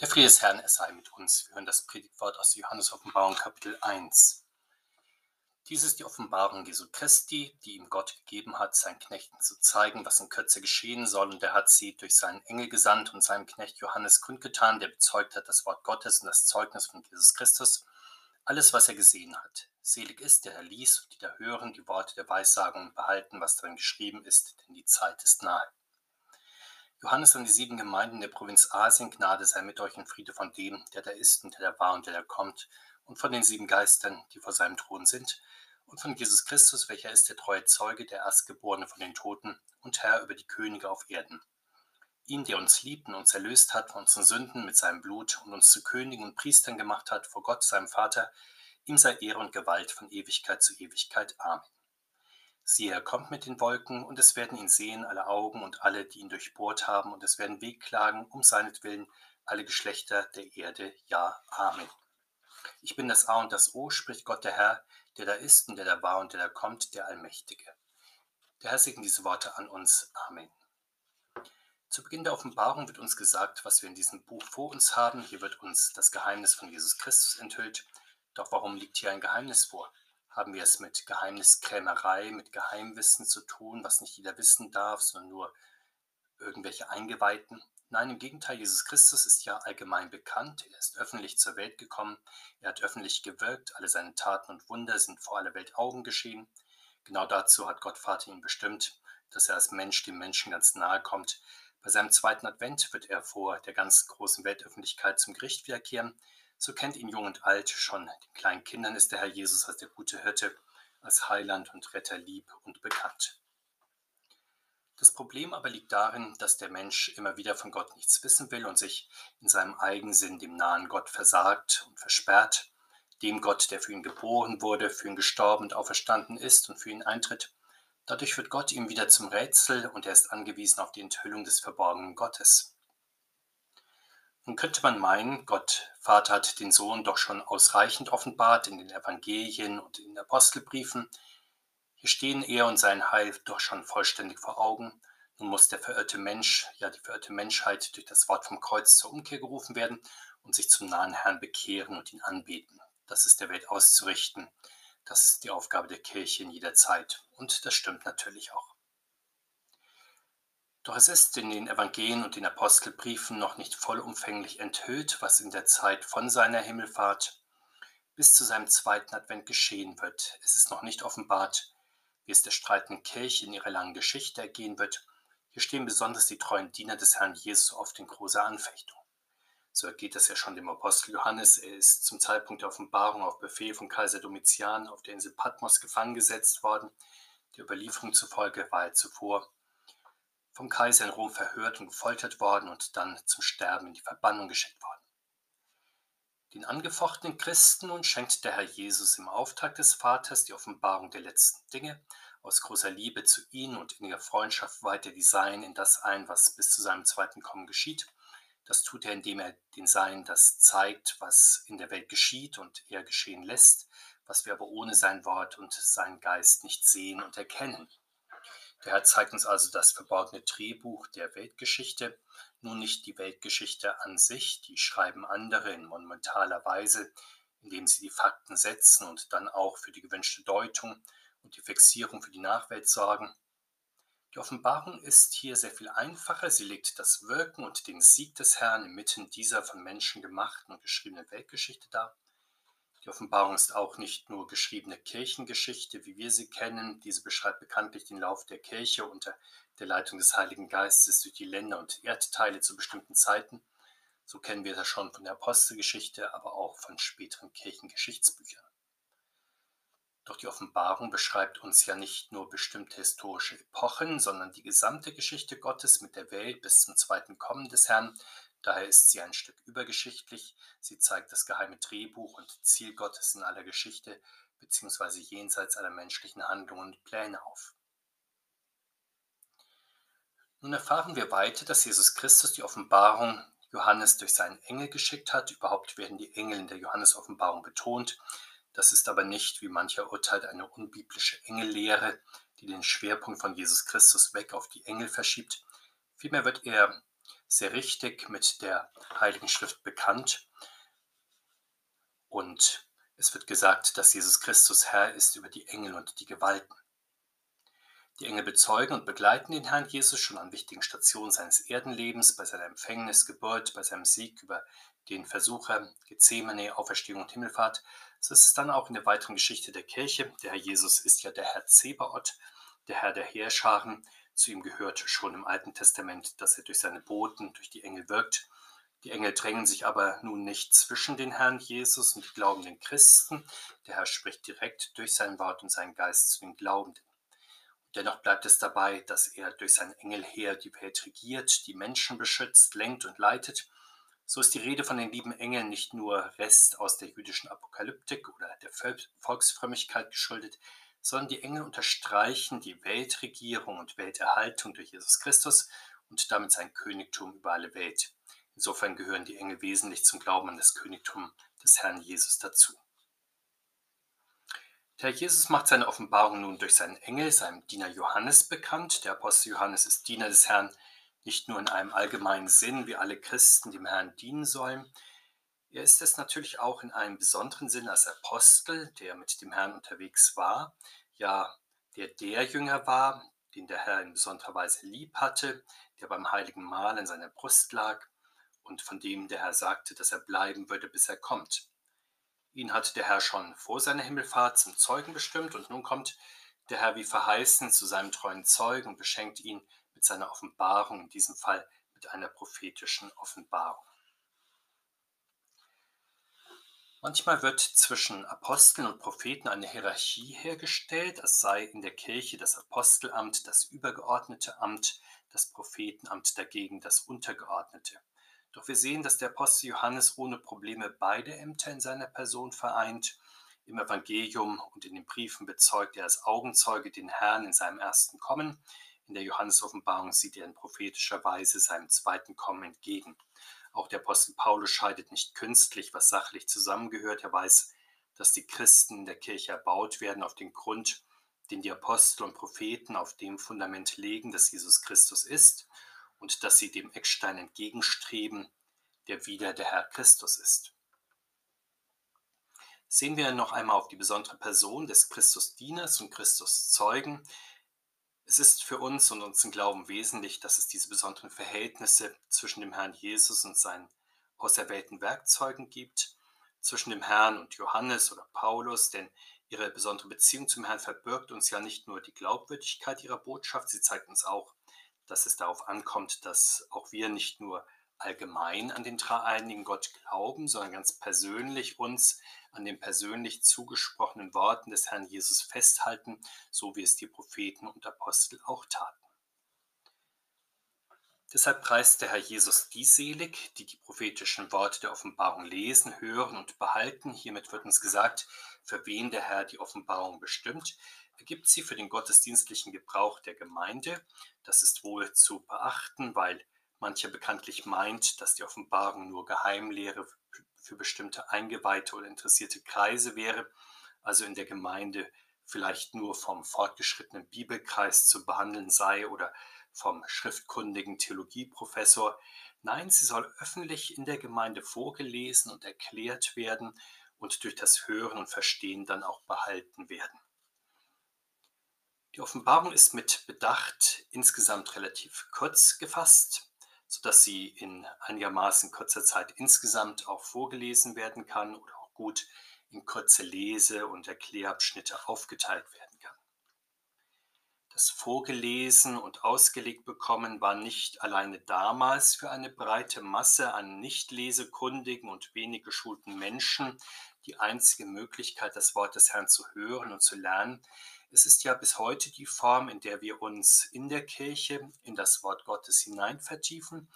Der Friede des Herrn, es sei mit uns. Wir hören das Predigtwort aus Johannes Offenbarung Kapitel 1. Dies ist die Offenbarung Jesu Christi, die ihm Gott gegeben hat, seinen Knechten zu zeigen, was in Kürze geschehen soll. Und er hat sie durch seinen Engel gesandt und seinem Knecht Johannes kundgetan, der bezeugt hat das Wort Gottes und das Zeugnis von Jesus Christus, alles, was er gesehen hat. Selig ist, der er liest und die da hören, die Worte der Weissagung und behalten, was darin geschrieben ist, denn die Zeit ist nahe. Johannes an die sieben Gemeinden der Provinz Asien, Gnade sei mit euch und Friede von dem, der da ist und der da war und der da kommt, und von den sieben Geistern, die vor seinem Thron sind, und von Jesus Christus, welcher ist der treue Zeuge, der Erstgeborene von den Toten und Herr über die Könige auf Erden. Ihm, der uns liebt und uns erlöst hat von unseren Sünden mit seinem Blut und uns zu Königen und Priestern gemacht hat vor Gott, seinem Vater, ihm sei Ehre und Gewalt von Ewigkeit zu Ewigkeit. Amen. Siehe, er kommt mit den Wolken, und es werden ihn sehen, alle Augen und alle, die ihn durchbohrt haben, und es werden wehklagen um seinetwillen alle Geschlechter der Erde. Ja, Amen. Ich bin das A und das O, spricht Gott der Herr, der da ist und der da war und der da kommt, der Allmächtige. Der Herr segne diese Worte an uns. Amen. Zu Beginn der Offenbarung wird uns gesagt, was wir in diesem Buch vor uns haben. Hier wird uns das Geheimnis von Jesus Christus enthüllt. Doch warum liegt hier ein Geheimnis vor? Haben wir es mit Geheimniskrämerei, mit Geheimwissen zu tun, was nicht jeder wissen darf, sondern nur irgendwelche Eingeweihten. Nein, im Gegenteil, Jesus Christus ist ja allgemein bekannt, er ist öffentlich zur Welt gekommen, er hat öffentlich gewirkt, alle seine Taten und Wunder sind vor aller Welt Augen geschehen. Genau dazu hat Gott Vater ihn bestimmt, dass er als Mensch dem Menschen ganz nahe kommt. Bei seinem zweiten Advent wird er vor der ganzen großen Weltöffentlichkeit zum Gericht wiederkehren. So kennt ihn jung und alt, schon den kleinen Kindern ist der Herr Jesus als der gute Hirte, als Heiland und Retter lieb und bekannt. Das Problem aber liegt darin, dass der Mensch immer wieder von Gott nichts wissen will und sich in seinem Eigensinn dem nahen Gott versagt und versperrt, dem Gott, der für ihn geboren wurde, für ihn gestorben und auferstanden ist und für ihn eintritt. Dadurch wird Gott ihm wieder zum Rätsel und er ist angewiesen auf die Enthüllung des verborgenen Gottes. Nun könnte man meinen, Gott Vater hat den Sohn doch schon ausreichend offenbart in den Evangelien und in den Apostelbriefen. Hier stehen er und sein Heil doch schon vollständig vor Augen. Nun muss der verirrte Mensch, ja die verirrte Menschheit durch das Wort vom Kreuz zur Umkehr gerufen werden und sich zum nahen Herrn bekehren und ihn anbeten. Das ist der Welt auszurichten. Das ist die Aufgabe der Kirche in jeder Zeit. Und das stimmt natürlich auch. Doch es ist in den Evangelien und den Apostelbriefen noch nicht vollumfänglich enthüllt, was in der Zeit von seiner Himmelfahrt bis zu seinem zweiten Advent geschehen wird. Es ist noch nicht offenbart, wie es der streitenden Kirche in ihrer langen Geschichte ergehen wird. Hier stehen besonders die treuen Diener des Herrn Jesus oft in großer Anfechtung. So ergeht es ja schon dem Apostel Johannes. Er ist zum Zeitpunkt der Offenbarung auf Befehl von Kaiser Domitian auf der Insel Patmos gefangen gesetzt worden. Der Überlieferung zufolge war er zuvor vom Kaiser in Rom verhört und gefoltert worden und dann zum Sterben in die Verbannung geschickt worden. Den angefochtenen Christen nun schenkt der Herr Jesus im Auftrag des Vaters die Offenbarung der letzten Dinge. Aus großer Liebe zu ihnen und inniger Freundschaft weiht er die Seinen in das ein, was bis zu seinem zweiten Kommen geschieht. Das tut er, indem er den Seinen das zeigt, was in der Welt geschieht und er geschehen lässt, was wir aber ohne sein Wort und seinen Geist nicht sehen und erkennen. Der Herr zeigt uns also das verborgene Drehbuch der Weltgeschichte, nun nicht die Weltgeschichte an sich, die schreiben andere in monumentaler Weise, indem sie die Fakten setzen und dann auch für die gewünschte Deutung und die Fixierung für die Nachwelt sorgen. Die Offenbarung ist hier sehr viel einfacher. Sie legt das Wirken und den Sieg des Herrn inmitten dieser von Menschen gemachten und geschriebenen Weltgeschichte dar. Die Offenbarung ist auch nicht nur geschriebene Kirchengeschichte, wie wir sie kennen. Diese beschreibt bekanntlich den Lauf der Kirche unter der Leitung des Heiligen Geistes durch die Länder und Erdteile zu bestimmten Zeiten. So kennen wir das schon von der Apostelgeschichte, aber auch von späteren Kirchengeschichtsbüchern. Doch die Offenbarung beschreibt uns ja nicht nur bestimmte historische Epochen, sondern die gesamte Geschichte Gottes mit der Welt bis zum zweiten Kommen des Herrn, Daher ist sie ein Stück übergeschichtlich. Sie zeigt das geheime Drehbuch und Ziel Gottes in aller Geschichte bzw. jenseits aller menschlichen Handlungen und Pläne auf. Nun erfahren wir weiter, dass Jesus Christus die Offenbarung Johannes durch seinen Engel geschickt hat. Überhaupt werden die Engel in der Johannes-Offenbarung betont. Das ist aber nicht, wie mancher urteilt, eine unbiblische Engellehre, die den Schwerpunkt von Jesus Christus weg auf die Engel verschiebt. Vielmehr wird er sehr richtig mit der Heiligen Schrift bekannt. Und es wird gesagt, dass Jesus Christus Herr ist über die Engel und die Gewalten. Die Engel bezeugen und begleiten den Herrn Jesus schon an wichtigen Stationen seines Erdenlebens, bei seiner Empfängnis, Geburt, bei seinem Sieg über den Versucher, Gethsemane, Auferstehung und Himmelfahrt. So ist es dann auch in der weiteren Geschichte der Kirche. Der Herr Jesus ist ja der Herr Zebaoth, der Herr der Heerscharen. Zu ihm gehört schon im Alten Testament, dass er durch seine Boten, durch die Engel wirkt. Die Engel drängen sich aber nun nicht zwischen den Herrn Jesus und die glaubenden Christen. Der Herr spricht direkt durch sein Wort und seinen Geist zu den Glaubenden. Dennoch bleibt es dabei, dass er durch sein Engelheer die Welt regiert, die Menschen beschützt, lenkt und leitet. So ist die Rede von den lieben Engeln nicht nur Rest aus der jüdischen Apokalyptik oder der Volksfrömmigkeit geschuldet, sondern die Engel unterstreichen die Weltregierung und Welterhaltung durch Jesus Christus und damit sein Königtum über alle Welt. Insofern gehören die Engel wesentlich zum Glauben an das Königtum des Herrn Jesus dazu. Der Jesus macht seine Offenbarung nun durch seinen Engel, seinem Diener Johannes, bekannt. Der Apostel Johannes ist Diener des Herrn, nicht nur in einem allgemeinen Sinn, wie alle Christen dem Herrn dienen sollen. Er ist es natürlich auch in einem besonderen Sinn als Apostel, der mit dem Herrn unterwegs war, ja, der der Jünger war, den der Herr in besonderer Weise lieb hatte, der beim heiligen Mahl in seiner Brust lag und von dem der Herr sagte, dass er bleiben würde, bis er kommt. Ihn hat der Herr schon vor seiner Himmelfahrt zum Zeugen bestimmt und nun kommt der Herr wie verheißen zu seinem treuen Zeugen und beschenkt ihn mit seiner Offenbarung, in diesem Fall mit einer prophetischen Offenbarung. Manchmal wird zwischen Aposteln und Propheten eine Hierarchie hergestellt, als sei in der Kirche das Apostelamt das übergeordnete Amt, das Prophetenamt dagegen das untergeordnete. Doch wir sehen, dass der Apostel Johannes ohne Probleme beide Ämter in seiner Person vereint. Im Evangelium und in den Briefen bezeugt er als Augenzeuge den Herrn in seinem ersten Kommen. In der Johannes-Offenbarung sieht er in prophetischer Weise seinem zweiten Kommen entgegen. Auch der Apostel Paulus scheidet nicht künstlich, was sachlich zusammengehört. Er weiß, dass die Christen in der Kirche erbaut werden auf den Grund, den die Apostel und Propheten auf dem Fundament legen, das Jesus Christus ist und dass sie dem Eckstein entgegenstreben, der wieder der Herr Christus ist. Sehen wir noch einmal auf die besondere Person des Christusdieners und Christuszeugen. Es ist für uns und unseren Glauben wesentlich, dass es diese besonderen Verhältnisse zwischen dem Herrn Jesus und seinen auserwählten Werkzeugen gibt, zwischen dem Herrn und Johannes oder Paulus, denn ihre besondere Beziehung zum Herrn verbirgt uns ja nicht nur die Glaubwürdigkeit ihrer Botschaft, sie zeigt uns auch, dass es darauf ankommt, dass auch wir nicht nur allgemein an den dreieinigen Gott glauben, sondern ganz persönlich uns an den persönlich zugesprochenen Worten des Herrn Jesus festhalten, so wie es die Propheten und Apostel auch taten. Deshalb preist der Herr Jesus die selig, die die prophetischen Worte der Offenbarung lesen, hören und behalten. Hiermit wird uns gesagt, für wen der Herr die Offenbarung bestimmt. Er gibt sie für den gottesdienstlichen Gebrauch der Gemeinde. Das ist wohl zu beachten, weil mancher bekanntlich meint, dass die Offenbarung nur Geheimlehre für bestimmte eingeweihte oder interessierte Kreise wäre, also in der Gemeinde vielleicht nur vom fortgeschrittenen Bibelkreis zu behandeln sei oder vom schriftkundigen Theologieprofessor. Nein, sie soll öffentlich in der Gemeinde vorgelesen und erklärt werden und durch das Hören und Verstehen dann auch behalten werden. Die Offenbarung ist mit Bedacht insgesamt relativ kurz gefasst, sodass sie in einigermaßen kurzer Zeit insgesamt auch vorgelesen werden kann oder auch gut in kurze Lese- und Erklärabschnitte aufgeteilt werden kann. Das Vorgelesen und ausgelegt bekommen war nicht alleine damals für eine breite Masse an nicht lesekundigen und wenig geschulten Menschen die einzige Möglichkeit, das Wort des Herrn zu hören und zu lernen. Es ist ja bis heute die Form, in der wir uns in der Kirche in das Wort Gottes hinein vertiefen.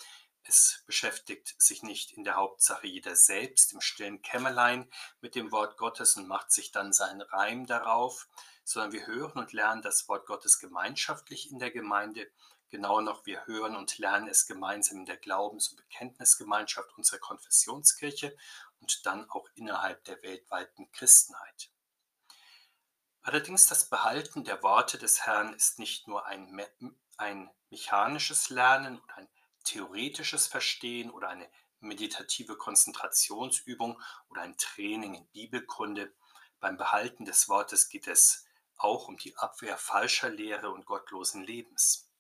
Es beschäftigt sich nicht in der Hauptsache jeder selbst im stillen Kämmerlein mit dem Wort Gottes und macht sich dann seinen Reim darauf, sondern wir hören und lernen das Wort Gottes gemeinschaftlich in der Gemeinde. Genauer noch, wir hören und lernen es gemeinsam in der Glaubens- und Bekenntnisgemeinschaft unserer Konfessionskirche und dann auch innerhalb der weltweiten Christenheit. Allerdings das Behalten der Worte des Herrn ist nicht nur ein, ein mechanisches Lernen und ein theoretisches Verstehen oder eine meditative Konzentrationsübung oder ein Training in Bibelkunde. Beim Behalten des Wortes geht es auch um die Abwehr falscher Lehre und gottlosen Lebens.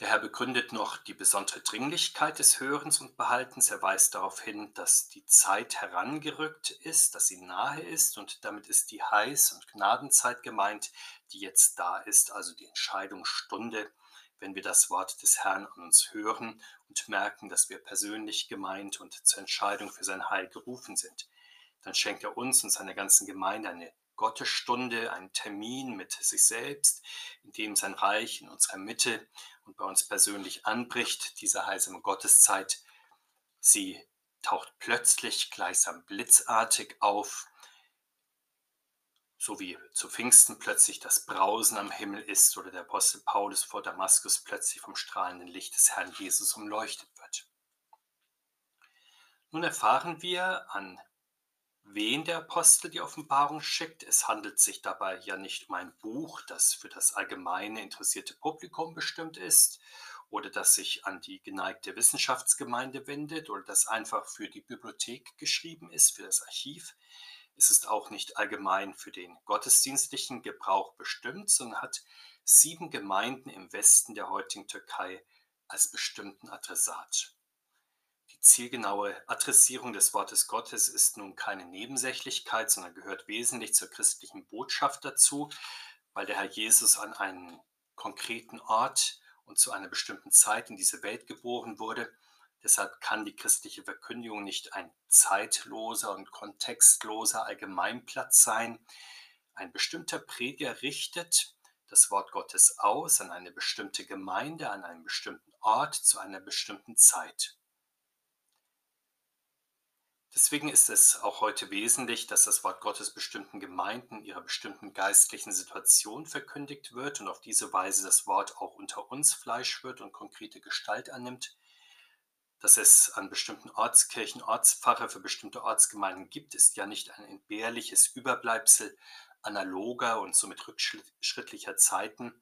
Der Herr begründet noch die besondere Dringlichkeit des Hörens und Behaltens. Er weist darauf hin, dass die Zeit herangerückt ist, dass sie nahe ist und damit ist die Heiß- und Gnadenzeit gemeint, die jetzt da ist, also die Entscheidungsstunde, wenn wir das Wort des Herrn an uns hören und merken, dass wir persönlich gemeint und zur Entscheidung für sein Heil gerufen sind. Dann schenkt er uns und seiner ganzen Gemeinde eine Gottesstunde, einen Termin mit sich selbst, in dem sein Reich in unserer Mitte und bei uns persönlich anbricht, diese heilsame Gotteszeit. Sie taucht plötzlich gleichsam blitzartig auf, so wie zu Pfingsten plötzlich das Brausen am Himmel ist oder der Apostel Paulus vor Damaskus plötzlich vom strahlenden Licht des Herrn Jesus umleuchtet wird. Nun erfahren wir an wen der Apostel die Offenbarung schickt. Es handelt sich dabei ja nicht um ein Buch, das für das allgemeine interessierte Publikum bestimmt ist oder das sich an die geneigte Wissenschaftsgemeinde wendet oder das einfach für die Bibliothek geschrieben ist, für das Archiv. Es ist auch nicht allgemein für den gottesdienstlichen Gebrauch bestimmt, sondern hat sieben Gemeinden im Westen der heutigen Türkei als bestimmten Adressat. Die zielgenaue Adressierung des Wortes Gottes ist nun keine Nebensächlichkeit, sondern gehört wesentlich zur christlichen Botschaft dazu, weil der Herr Jesus an einen konkreten Ort und zu einer bestimmten Zeit in diese Welt geboren wurde. Deshalb kann die christliche Verkündigung nicht ein zeitloser und kontextloser Allgemeinplatz sein. Ein bestimmter Prediger richtet das Wort Gottes aus an eine bestimmte Gemeinde, an einem bestimmten Ort, zu einer bestimmten Zeit. Deswegen ist es auch heute wesentlich, dass das Wort Gottes bestimmten Gemeinden ihrer bestimmten geistlichen Situation verkündigt wird und auf diese Weise das Wort auch unter uns Fleisch wird und konkrete Gestalt annimmt. Dass es an bestimmten Ortskirchen Ortspfarrer für bestimmte Ortsgemeinden gibt, ist ja nicht ein entbehrliches Überbleibsel analoger und somit rückschrittlicher Zeiten,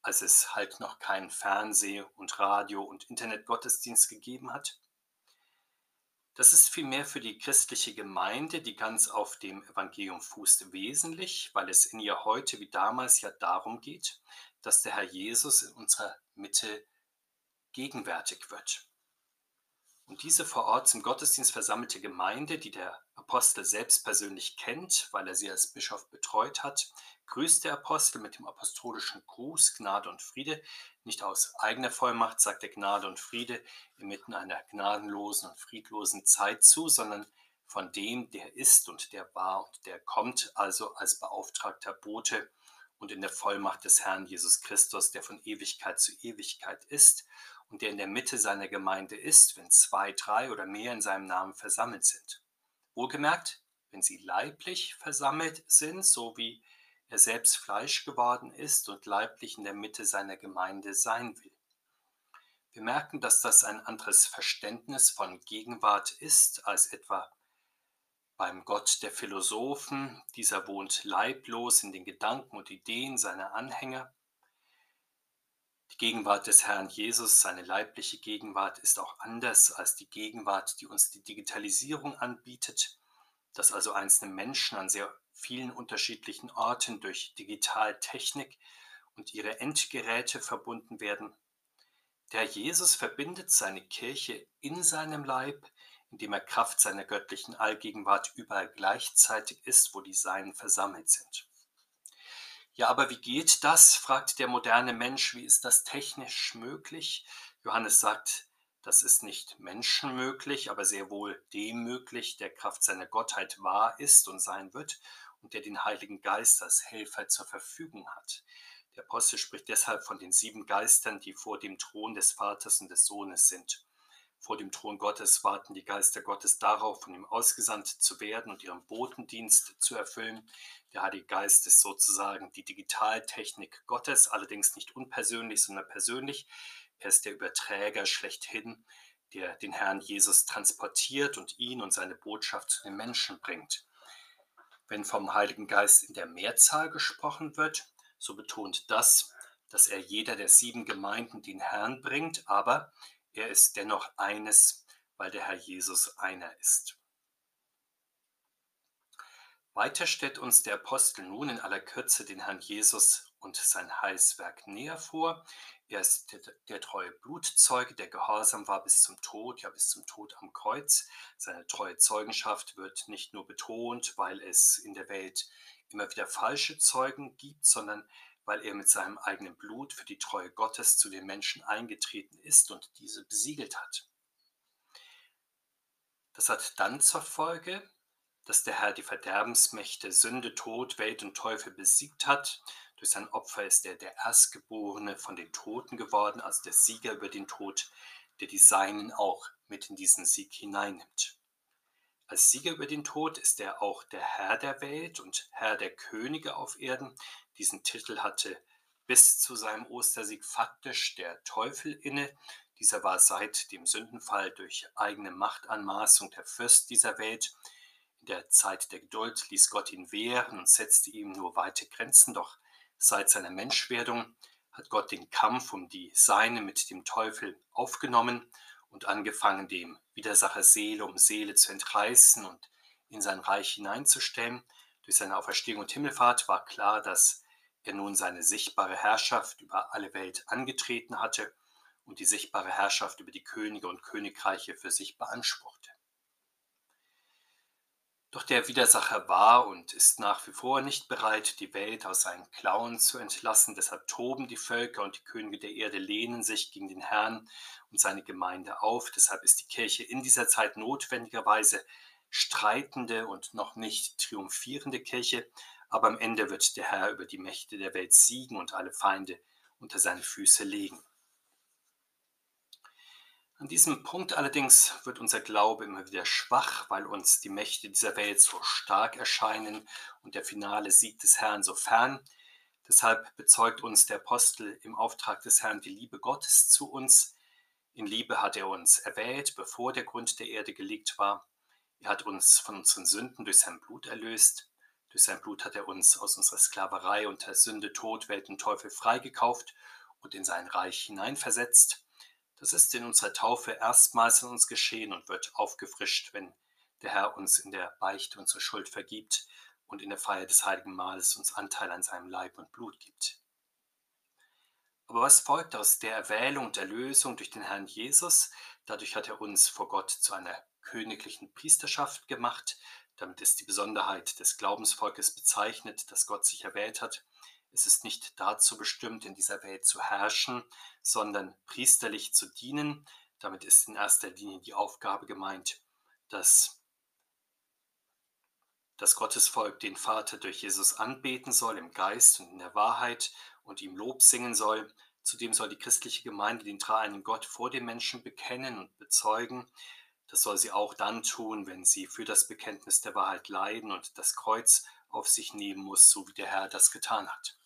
als es halt noch keinen Fernseh- und Radio- und Internetgottesdienst gegeben hat. Das ist vielmehr für die christliche Gemeinde, die ganz auf dem Evangelium fußt, wesentlich, weil es in ihr heute wie damals ja darum geht, dass der Herr Jesus in unserer Mitte gegenwärtig wird. Und diese vor Ort zum Gottesdienst versammelte Gemeinde, die der Apostel selbst persönlich kennt, weil er sie als Bischof betreut hat, grüßt der Apostel mit dem apostolischen Gruß Gnade und Friede, nicht aus eigener Vollmacht sagt er Gnade und Friede inmitten einer gnadenlosen und friedlosen Zeit zu, sondern von dem, der ist und der war und der kommt, also als beauftragter Bote und in der Vollmacht des Herrn Jesus Christus, der von Ewigkeit zu Ewigkeit ist und der in der Mitte seiner Gemeinde ist, wenn zwei, drei oder mehr in seinem Namen versammelt sind. Wohlgemerkt, wenn sie leiblich versammelt sind, so wie er selbst Fleisch geworden ist und leiblich in der Mitte seiner Gemeinde sein will. Wir merken, dass das ein anderes Verständnis von Gegenwart ist als etwa beim Gott der Philosophen. Dieser wohnt leiblos in den Gedanken und Ideen seiner Anhänger. Die Gegenwart des Herrn Jesus, seine leibliche Gegenwart, ist auch anders als die Gegenwart, die uns die Digitalisierung anbietet, dass also einzelne Menschen an sehr vielen unterschiedlichen Orten durch Digitaltechnik und ihre Endgeräte verbunden werden. Der Jesus verbindet seine Kirche in seinem Leib, indem er Kraft seiner göttlichen Allgegenwart überall gleichzeitig ist, wo die Seinen versammelt sind. Ja, aber wie geht das? fragt der moderne Mensch. Wie ist das technisch möglich? Johannes sagt, das ist nicht menschenmöglich, aber sehr wohl dem möglich, der Kraft seiner Gottheit wahr ist und sein wird und der den Heiligen Geist als Helfer zur Verfügung hat. Der Apostel spricht deshalb von den sieben Geistern, die vor dem Thron des Vaters und des Sohnes sind. Vor dem Thron Gottes warten die Geister Gottes darauf, von ihm ausgesandt zu werden und ihren Botendienst zu erfüllen. Der Heilige Geist ist sozusagen die Digitaltechnik Gottes, allerdings nicht unpersönlich, sondern persönlich. Er ist der Überträger schlechthin, der den Herrn Jesus transportiert und ihn und seine Botschaft zu den Menschen bringt. Wenn vom Heiligen Geist in der Mehrzahl gesprochen wird, so betont das, dass er jeder der sieben Gemeinden den Herrn bringt, aber er ist dennoch eines, weil der Herr Jesus einer ist. Weiter stellt uns der Apostel nun in aller Kürze den Herrn Jesus und sein Heilswerk näher vor. Er ist der, der, treue Blutzeuge, der gehorsam war bis zum Tod, ja bis zum Tod am Kreuz. Seine treue Zeugenschaft wird nicht nur betont, weil es in der Welt immer wieder falsche Zeugen gibt, sondern weil er mit seinem eigenen Blut für die Treue Gottes zu den Menschen eingetreten ist und diese besiegelt hat. Das hat dann zur Folge, dass der Herr die Verderbensmächte Sünde, Tod, Welt und Teufel besiegt hat. Durch sein Opfer ist er der Erstgeborene von den Toten geworden, also der Sieger über den Tod, der die Seinen auch mit in diesen Sieg hineinnimmt. Als Sieger über den Tod ist er auch der Herr der Welt und Herr der Könige auf Erden, diesen Titel hatte bis zu seinem Ostersieg faktisch der Teufel inne. Dieser war seit dem Sündenfall durch eigene Machtanmaßung der Fürst dieser Welt. In der Zeit der Geduld ließ Gott ihn wehren und setzte ihm nur weite Grenzen, doch seit seiner Menschwerdung hat Gott den Kampf um die Seine mit dem Teufel aufgenommen und angefangen, dem Widersacher Seele um Seele zu entreißen und in sein Reich hineinzustellen. Durch seine Auferstehung und Himmelfahrt war klar, dass der nun seine sichtbare Herrschaft über alle Welt angetreten hatte und die sichtbare Herrschaft über die Könige und Königreiche für sich beanspruchte. Doch der Widersacher war und ist nach wie vor nicht bereit, die Welt aus seinen Klauen zu entlassen. Deshalb toben die Völker und die Könige der Erde lehnen sich gegen den Herrn und seine Gemeinde auf. Deshalb ist die Kirche in dieser Zeit notwendigerweise streitende und noch nicht triumphierende Kirche, aber am Ende wird der Herr über die Mächte der Welt siegen und alle Feinde unter seine Füße legen. An diesem Punkt allerdings wird unser Glaube immer wieder schwach, weil uns die Mächte dieser Welt so stark erscheinen und der finale Sieg des Herrn so fern. Deshalb bezeugt uns der Apostel im Auftrag des Herrn die Liebe Gottes zu uns. In Liebe hat er uns erwählt, bevor der Grund der Erde gelegt war. Er hat uns von unseren Sünden durch sein Blut erlöst. Durch sein Blut hat er uns aus unserer Sklaverei unter Sünde, Tod, Welt und Teufel freigekauft und in sein Reich hineinversetzt. Das ist in unserer Taufe erstmals in uns geschehen und wird aufgefrischt, wenn der Herr uns in der Beichte unsere Schuld vergibt und in der Feier des heiligen Mahles uns Anteil an seinem Leib und Blut gibt. Aber was folgt aus der Erwählung und Erlösung durch den Herrn Jesus? Dadurch hat er uns vor Gott zu einer königlichen Priesterschaft gemacht, damit ist die Besonderheit des Glaubensvolkes bezeichnet, dass Gott sich erwählt hat. Es ist nicht dazu bestimmt, in dieser Welt zu herrschen, sondern priesterlich zu dienen. Damit ist in erster Linie die Aufgabe gemeint, dass das Gottesvolk den Vater durch Jesus anbeten soll im Geist und in der Wahrheit und ihm Lob singen soll. Zudem soll die christliche Gemeinde den dreieinen Gott vor den Menschen bekennen und bezeugen. Das soll sie auch dann tun, wenn sie für das Bekenntnis der Wahrheit leiden und das Kreuz auf sich nehmen muss, so wie der Herr das getan hat.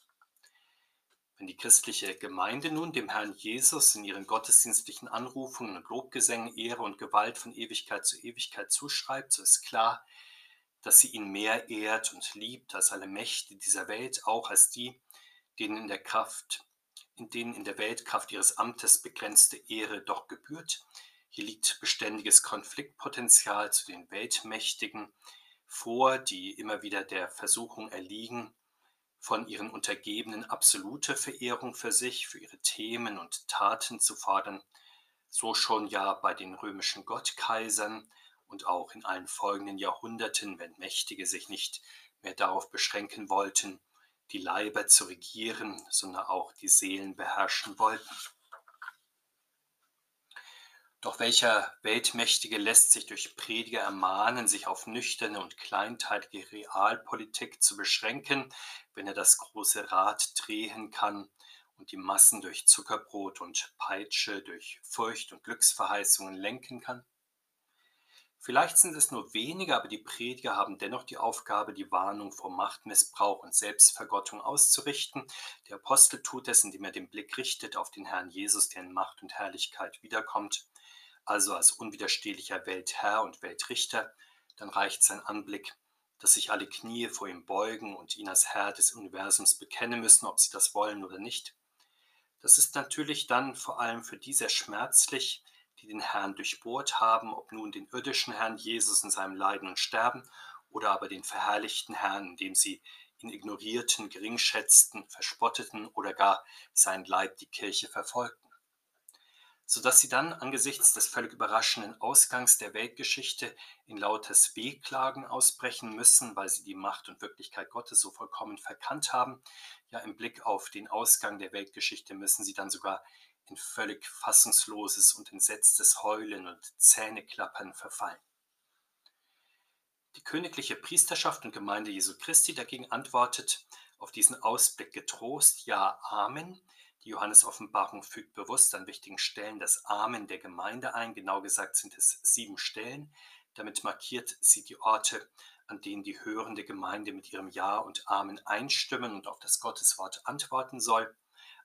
Wenn die christliche Gemeinde nun dem Herrn Jesus in ihren gottesdienstlichen Anrufungen und Lobgesängen Ehre und Gewalt von Ewigkeit zu Ewigkeit zuschreibt, so ist klar, dass sie ihn mehr ehrt und liebt als alle Mächte dieser Welt, auch als die, denen in der Kraft, in denen in der Weltkraft ihres Amtes begrenzte Ehre doch gebührt, hier liegt beständiges Konfliktpotenzial zu den Weltmächtigen vor, die immer wieder der Versuchung erliegen, von ihren Untergebenen absolute Verehrung für sich, für ihre Themen und Taten zu fordern, so schon ja bei den römischen Gottkaisern und auch in allen folgenden Jahrhunderten, wenn Mächtige sich nicht mehr darauf beschränken wollten, die Leiber zu regieren, sondern auch die Seelen beherrschen wollten. Doch welcher Weltmächtige lässt sich durch Prediger ermahnen, sich auf nüchterne und kleinteilige Realpolitik zu beschränken, wenn er das große Rad drehen kann und die Massen durch Zuckerbrot und Peitsche, durch Furcht und Glücksverheißungen lenken kann? Vielleicht sind es nur wenige, aber die Prediger haben dennoch die Aufgabe, die Warnung vor Machtmissbrauch und Selbstvergottung auszurichten. Der Apostel tut es, indem er den Blick richtet auf den Herrn Jesus, der in Macht und Herrlichkeit wiederkommt also als unwiderstehlicher Weltherr und Weltrichter, dann reicht sein Anblick, dass sich alle Knie vor ihm beugen und ihn als Herr des Universums bekennen müssen, ob sie das wollen oder nicht. Das ist natürlich dann vor allem für die sehr schmerzlich, die den Herrn durchbohrt haben, ob nun den irdischen Herrn Jesus in seinem Leiden und Sterben oder aber den verherrlichten Herrn, indem sie ihn ignorierten, geringschätzten, verspotteten oder gar sein Leid die Kirche verfolgten. Sodass sie dann angesichts des völlig überraschenden Ausgangs der Weltgeschichte in lautes Wehklagen ausbrechen müssen, weil sie die Macht und Wirklichkeit Gottes so vollkommen verkannt haben. Ja, im Blick auf den Ausgang der Weltgeschichte müssen sie dann sogar in völlig fassungsloses und entsetztes Heulen und Zähneklappern verfallen. Die königliche Priesterschaft und Gemeinde Jesu Christi dagegen antwortet auf diesen Ausblick getrost, ja, Amen. Die Johannes-Offenbarung fügt bewusst an wichtigen Stellen das Amen der Gemeinde ein. Genau gesagt sind es sieben Stellen. Damit markiert sie die Orte, an denen die hörende Gemeinde mit ihrem Ja und Amen einstimmen und auf das Gotteswort antworten soll.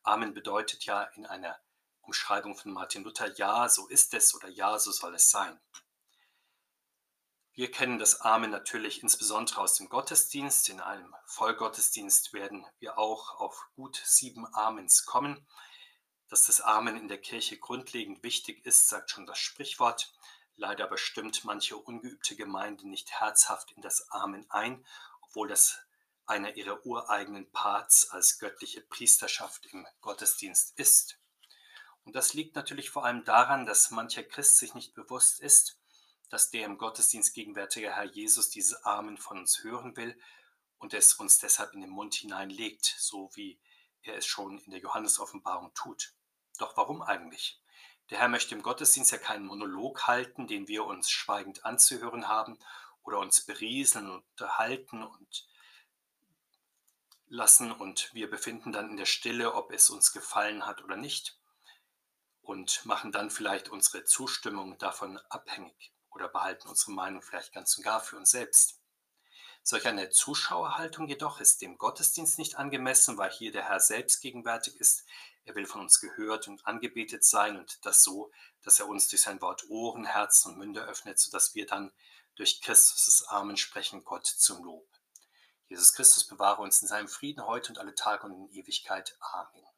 Amen bedeutet ja in einer Umschreibung von Martin Luther, ja, so ist es oder ja, so soll es sein. Wir kennen das Amen natürlich insbesondere aus dem Gottesdienst. In einem Vollgottesdienst werden wir auch auf gut sieben Amens kommen. Dass das Amen in der Kirche grundlegend wichtig ist, sagt schon das Sprichwort. Leider aber stimmt manche ungeübte Gemeinde nicht herzhaft in das Amen ein, obwohl das einer ihrer ureigenen Parts als göttliche Priesterschaft im Gottesdienst ist. Und das liegt natürlich vor allem daran, dass mancher Christ sich nicht bewusst ist, dass der im Gottesdienst gegenwärtige Herr Jesus dieses Amen von uns hören will und es uns deshalb in den Mund hineinlegt, so wie er es schon in der Johannesoffenbarung tut. Doch warum eigentlich? Der Herr möchte im Gottesdienst ja keinen Monolog halten, den wir uns schweigend anzuhören haben oder uns berieseln und unterhalten und lassen und wir befinden dann in der Stille, ob es uns gefallen hat oder nicht und machen dann vielleicht unsere Zustimmung davon abhängig oder behalten unsere Meinung vielleicht ganz und gar für uns selbst. Solch eine Zuschauerhaltung jedoch ist dem Gottesdienst nicht angemessen, weil hier der Herr selbst gegenwärtig ist. Er will von uns gehört und angebetet sein und das so, dass er uns durch sein Wort Ohren, Herzen und Münder öffnet, sodass wir dann durch Christus Amen sprechen, Gott zum Lob. Jesus Christus bewahre uns in seinem Frieden heute und alle Tage und in Ewigkeit. Amen.